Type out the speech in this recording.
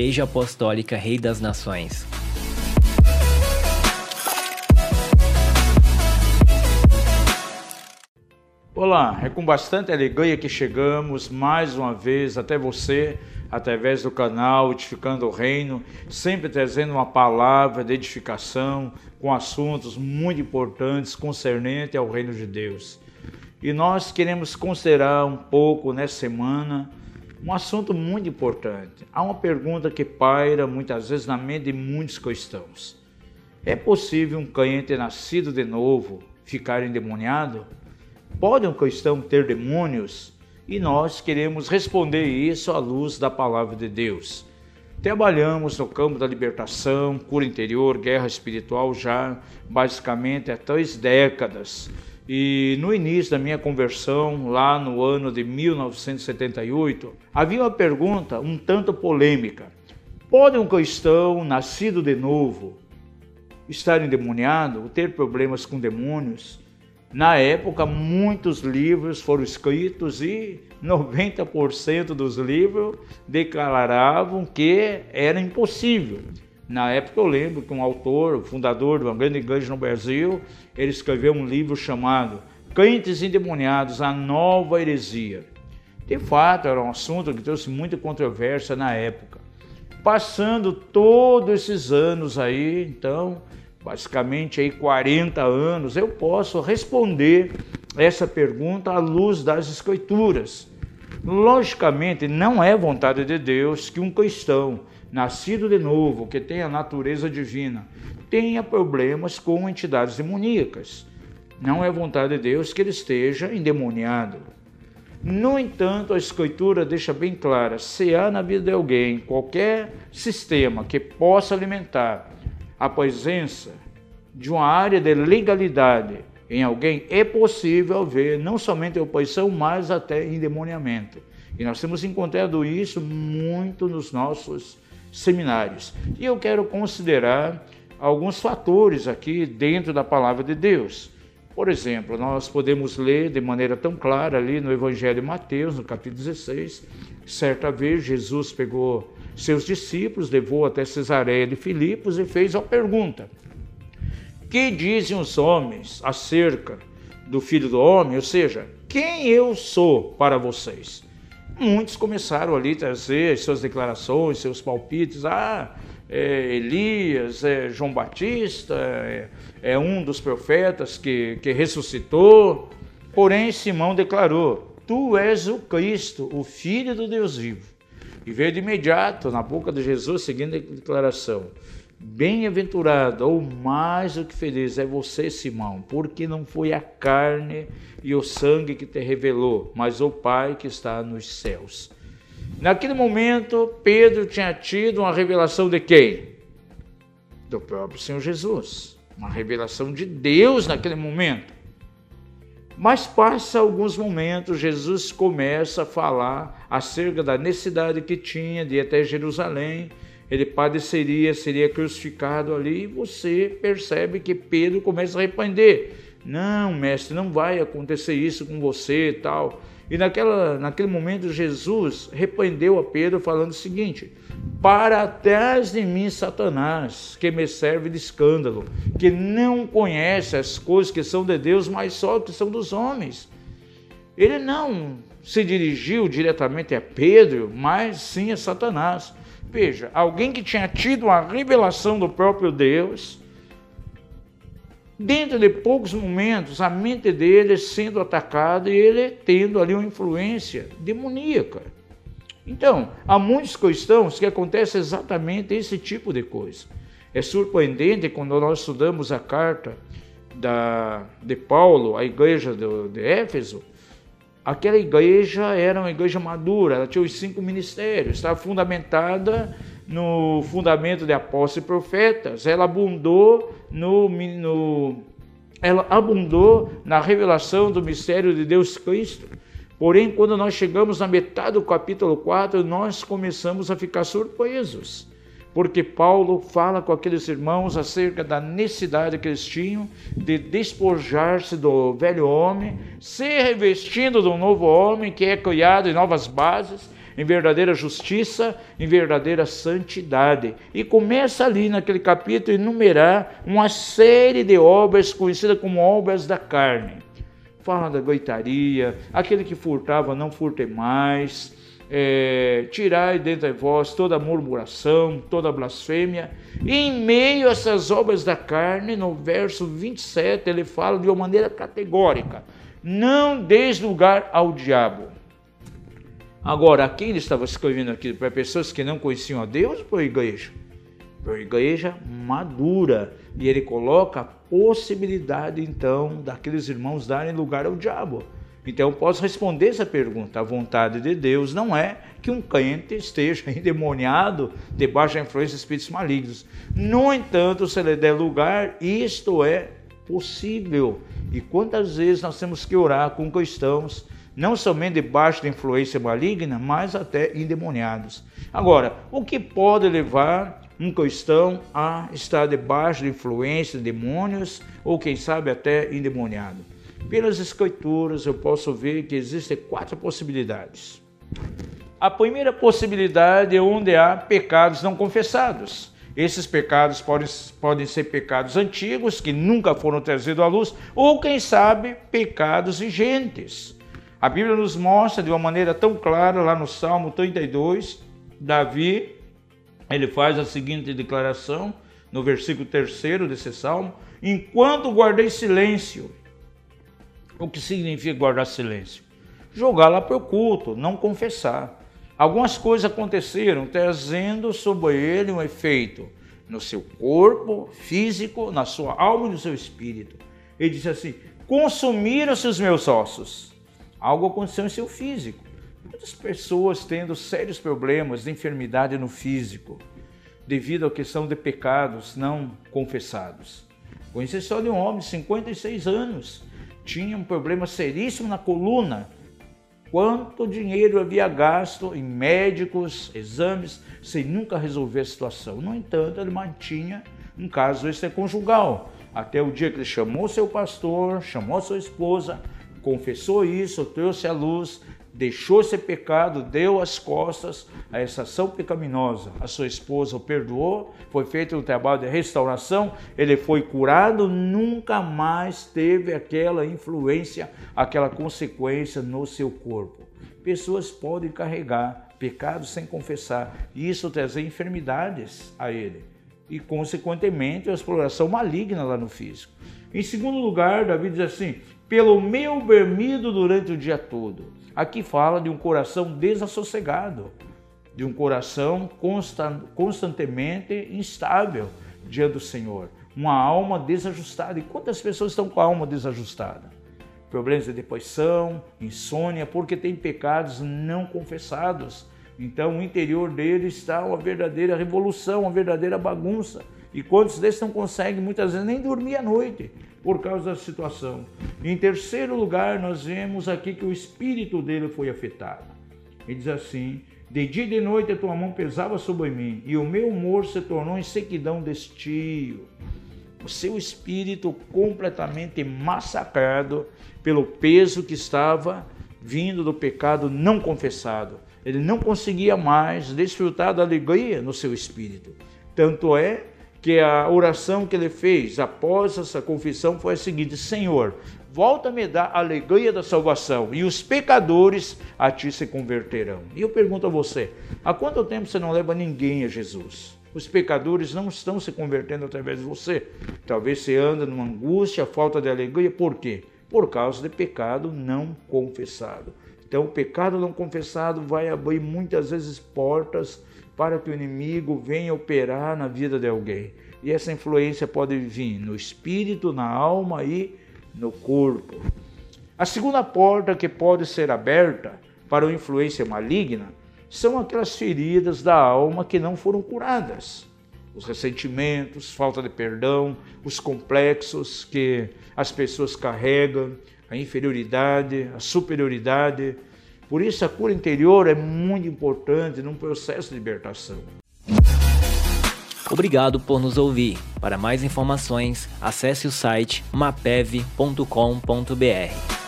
Igreja Apostólica Rei das Nações. Olá, é com bastante alegria que chegamos mais uma vez até você, através do canal Edificando o Reino, sempre trazendo uma palavra de edificação com assuntos muito importantes concernentes ao Reino de Deus. E nós queremos considerar um pouco nessa semana um assunto muito importante. Há uma pergunta que paira muitas vezes na mente de muitos cristãos: É possível um crente nascido de novo ficar endemoniado? Pode um cristão ter demônios? E nós queremos responder isso à luz da palavra de Deus. Trabalhamos no campo da libertação, cura interior, guerra espiritual já basicamente há três décadas. E no início da minha conversão, lá no ano de 1978, havia uma pergunta um tanto polêmica: Pode um cristão nascido de novo estar endemoniado, ter problemas com demônios? Na época, muitos livros foram escritos e 90% dos livros declaravam que era impossível. Na época, eu lembro que um autor, o fundador de uma grande igreja no Brasil, ele escreveu um livro chamado Crentes Endemoniados, a Nova Heresia. De fato, era um assunto que trouxe muita controvérsia na época. Passando todos esses anos aí, então, basicamente aí 40 anos, eu posso responder essa pergunta à luz das escrituras. Logicamente, não é vontade de Deus que um cristão nascido de novo, que tem a natureza divina, tenha problemas com entidades demoníacas. Não é vontade de Deus que ele esteja endemoniado. No entanto, a Escritura deixa bem clara: se há na vida de alguém qualquer sistema que possa alimentar a presença de uma área de legalidade em alguém, é possível ver não somente oposição, mas até endemoniamento. E nós temos encontrado isso muito nos nossos seminários. E eu quero considerar alguns fatores aqui dentro da palavra de Deus. Por exemplo, nós podemos ler de maneira tão clara ali no Evangelho de Mateus, no capítulo 16, certa vez Jesus pegou seus discípulos, levou até Cesareia de Filipos e fez a pergunta: Que dizem os homens acerca do Filho do Homem? Ou seja, quem eu sou para vocês? Muitos começaram ali a trazer suas declarações, seus palpites. Ah, é Elias, é João Batista, é, é um dos profetas que, que ressuscitou. Porém, Simão declarou: Tu és o Cristo, o Filho do Deus vivo. E veio de imediato na boca de Jesus seguindo a declaração: Bem-aventurado ou mais do que feliz é você, Simão, porque não foi a carne e o sangue que te revelou, mas o Pai que está nos céus. Naquele momento, Pedro tinha tido uma revelação de quem? Do próprio Senhor Jesus. Uma revelação de Deus naquele momento. Mas passa alguns momentos, Jesus começa a falar acerca da necessidade que tinha de ir até Jerusalém. Ele padeceria, seria crucificado ali, e você percebe que Pedro começa a arrepender. Não, mestre, não vai acontecer isso com você e tal. E naquela, naquele momento Jesus repreendeu a Pedro falando o seguinte: Para trás de mim, Satanás, que me serve de escândalo, que não conhece as coisas que são de Deus, mas só que são dos homens. Ele não se dirigiu diretamente a Pedro, mas sim a Satanás. Veja, alguém que tinha tido uma revelação do próprio Deus, dentro de poucos momentos, a mente dele sendo atacada e ele tendo ali uma influência demoníaca. Então, há muitos cristãos que acontece exatamente esse tipo de coisa. É surpreendente quando nós estudamos a carta da, de Paulo à igreja de Éfeso, aquela igreja era uma igreja madura, ela tinha os cinco ministérios, estava fundamentada no fundamento de apóstolos e profetas, ela abundou no, no ela abundou na revelação do mistério de Deus Cristo. Porém, quando nós chegamos na metade do capítulo 4, nós começamos a ficar surpresos, porque Paulo fala com aqueles irmãos acerca da necessidade que eles tinham de despojar-se do velho homem, se revestindo um novo homem que é criado em novas bases, em verdadeira justiça, em verdadeira santidade. E começa ali naquele capítulo a enumerar uma série de obras conhecidas como obras da carne. Fala da goitaria, aquele que furtava não furte mais, é, tirai dentre vós toda murmuração, toda blasfêmia. E em meio a essas obras da carne, no verso 27, ele fala de uma maneira categórica: não deis lugar ao diabo. Agora, quem ele estava escrevendo aqui? Para pessoas que não conheciam a Deus para a igreja? Para a igreja madura. E ele coloca a possibilidade, então, daqueles irmãos darem lugar ao diabo. Então eu posso responder essa pergunta. A vontade de Deus não é que um crente esteja endemoniado debaixo da influência de espíritos malignos. No entanto, se ele der lugar, isto é possível. E quantas vezes nós temos que orar com cristãos, não somente debaixo da influência maligna, mas até endemoniados. Agora, o que pode levar um cristão a estar debaixo de influência de demônios ou quem sabe até endemoniado? Pelas escrituras eu posso ver que existem quatro possibilidades. A primeira possibilidade é onde há pecados não confessados. Esses pecados podem, podem ser pecados antigos que nunca foram trazidos à luz, ou quem sabe, pecados vigentes. A Bíblia nos mostra de uma maneira tão clara, lá no Salmo 32, Davi, ele faz a seguinte declaração, no versículo 3 desse salmo: Enquanto guardei silêncio, o que significa guardar silêncio? Jogar lá para o culto, não confessar. Algumas coisas aconteceram trazendo sobre ele um efeito no seu corpo físico, na sua alma e no seu espírito. Ele disse assim: Consumiram-se os meus ossos. Algo aconteceu em seu físico. Muitas pessoas tendo sérios problemas de enfermidade no físico, devido à questão de pecados não confessados. Conheci só de um homem de 56 anos tinha um problema seríssimo na coluna. Quanto dinheiro havia gasto em médicos, exames, sem nunca resolver a situação. No entanto, ele mantinha um caso extraconjugal. Até o dia que ele chamou seu pastor, chamou sua esposa, confessou isso, trouxe à luz, deixou esse pecado, deu as costas a essa ação pecaminosa. A sua esposa o perdoou, foi feito um trabalho de restauração, ele foi curado, nunca mais teve aquela influência, aquela consequência no seu corpo. Pessoas podem carregar pecados sem confessar, e isso trazer enfermidades a ele. E, consequentemente, a exploração maligna lá no físico. Em segundo lugar, Davi diz assim: pelo meu vermido durante o dia todo. Aqui fala de um coração desassossegado, de um coração constantemente instável diante do Senhor, uma alma desajustada. E quantas pessoas estão com a alma desajustada? Problemas de depressão, insônia, porque tem pecados não confessados. Então, o interior dele está uma verdadeira revolução, uma verdadeira bagunça. E quantos desses não conseguem muitas vezes nem dormir à noite por causa da situação. Em terceiro lugar, nós vemos aqui que o espírito dele foi afetado. Ele diz assim: De dia e de noite a tua mão pesava sobre mim, e o meu humor se tornou em sequidão de estio. O seu espírito completamente massacrado pelo peso que estava vindo do pecado não confessado. Ele não conseguia mais desfrutar da alegria no seu espírito. Tanto é que a oração que ele fez após essa confissão foi a seguinte: Senhor, volta-me dar a alegria da salvação e os pecadores a ti se converterão. E eu pergunto a você: há quanto tempo você não leva ninguém a Jesus? Os pecadores não estão se convertendo através de você. Talvez você anda numa angústia, falta de alegria, por quê? Por causa de pecado não confessado. Então, o pecado não confessado vai abrir muitas vezes portas para que o inimigo venha operar na vida de alguém. E essa influência pode vir no espírito, na alma e no corpo. A segunda porta que pode ser aberta para uma influência maligna são aquelas feridas da alma que não foram curadas. Os ressentimentos, falta de perdão, os complexos que as pessoas carregam, a inferioridade, a superioridade, por isso, a cura interior é muito importante num processo de libertação. Obrigado por nos ouvir. Para mais informações, acesse o site mapev.com.br.